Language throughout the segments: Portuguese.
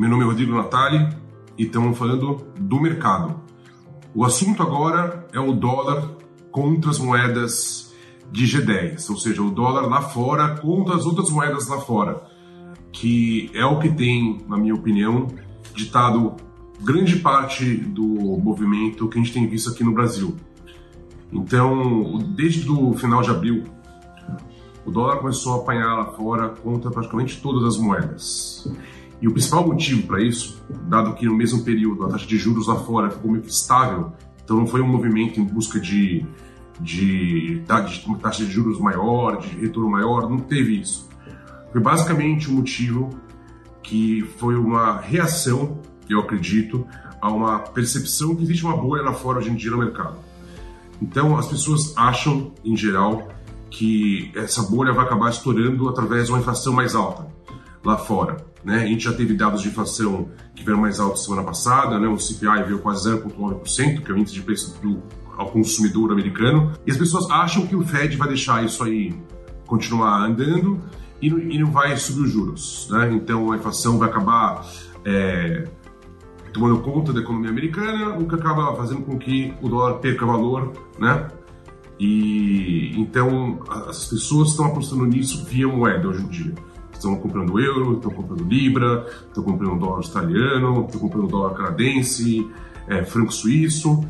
meu nome é Rodrigo Natali e estamos falando do mercado. O assunto agora é o dólar contra as moedas de G10, ou seja, o dólar lá fora contra as outras moedas lá fora, que é o que tem, na minha opinião, ditado grande parte do movimento que a gente tem visto aqui no Brasil. Então, desde o final de abril, o dólar começou a apanhar lá fora contra praticamente todas as moedas. E o principal motivo para isso, dado que no mesmo período a taxa de juros lá fora ficou meio que estável, então não foi um movimento em busca de, de, de taxa de juros maior, de retorno maior, não teve isso. Foi basicamente um motivo que foi uma reação, eu acredito, a uma percepção que existe uma bolha lá fora hoje em dia no mercado. Então as pessoas acham, em geral, que essa bolha vai acabar estourando através de uma inflação mais alta lá fora. Né? A gente já teve dados de inflação que vieram mais altos semana passada, né? o CPI veio quase 0,9%, que é o índice de preço do, ao consumidor americano, e as pessoas acham que o Fed vai deixar isso aí continuar andando e não, e não vai subir os juros. Né? Então a inflação vai acabar é, tomando conta da economia americana, o que acaba fazendo com que o dólar perca valor, né? E então as pessoas estão apostando nisso via moeda hoje em dia. Estão comprando euro, estão comprando libra, estão comprando dólar australiano, estão comprando dólar canadense, é, franco suíço,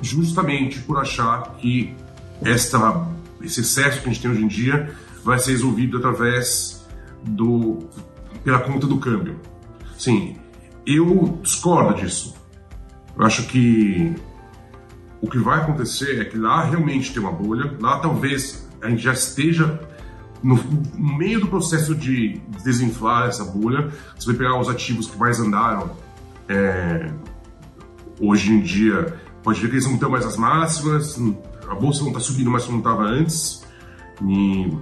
justamente por achar que esta, esse excesso que a gente tem hoje em dia vai ser resolvido através do pela conta do câmbio. Sim, eu discordo disso. Eu acho que o que vai acontecer é que lá realmente tem uma bolha, lá talvez a gente já esteja no, meio do processo de desinflar essa bolha. Você vai pegar os ativos que mais andaram é, hoje em dia, pode ver que eles não estão mais as máximas, a bolsa não está subindo mais como estava antes. E,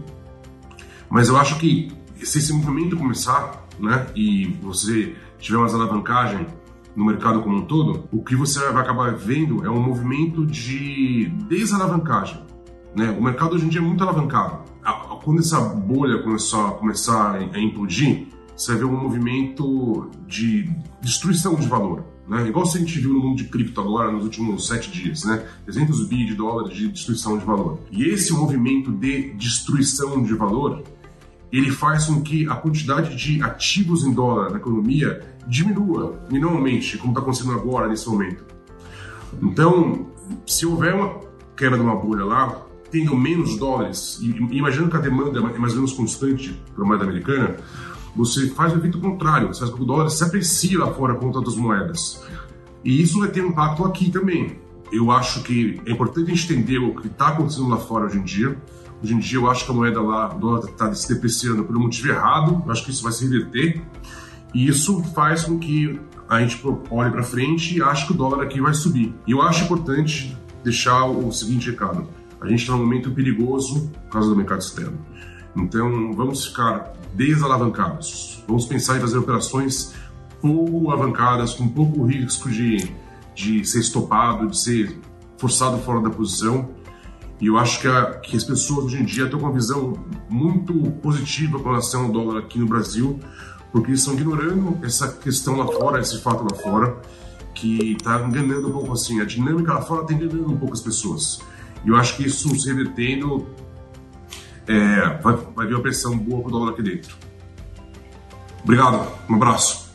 mas eu acho que se esse movimento começar, né, e você tiver mais alavancagem no mercado como um todo, o que você vai acabar vendo é um movimento de desalavancagem. Né? O mercado hoje em dia é muito alavancado. Quando essa bolha começar, começar a implodir, você vai ver um movimento de destruição de valor. Né? Igual a gente viu no mundo de cripto agora nos últimos sete dias, né? 300 bi de dólares de destruição de valor. E esse movimento de destruição de valor ele faz com que a quantidade de ativos em dólar na economia diminua, e não aumente, como está acontecendo agora, nesse momento. Então, se houver uma queda de uma bolha lá, tendo menos dólares, e imaginando que a demanda é mais ou menos constante para a moeda americana, você faz o efeito contrário, você faz com que o dólar se aprecie lá fora contra outras moedas. E isso vai ter um impacto aqui também. Eu acho que é importante a gente entender o que está acontecendo lá fora hoje em dia, Hoje em dia eu acho que a moeda lá, o dólar está se depreciando pelo motivo errado, eu acho que isso vai se reverter. E isso faz com que a gente olhe para frente e ache que o dólar aqui vai subir. E eu acho importante deixar o seguinte recado: a gente está num momento perigoso por causa do mercado externo. Então vamos ficar desalavancados. Vamos pensar em fazer operações pouco alavancadas, com pouco risco de, de ser estopado, de ser forçado fora da posição e eu acho que, a, que as pessoas hoje em dia estão com uma visão muito positiva com relação ao dólar aqui no Brasil, porque estão ignorando essa questão lá fora, esse fato lá fora, que está enganando um pouco assim. A dinâmica lá fora está enganando um pouco as pessoas. E eu acho que isso se revertendo é, vai, vai vir uma pressão boa para o dólar aqui dentro. Obrigado, um abraço.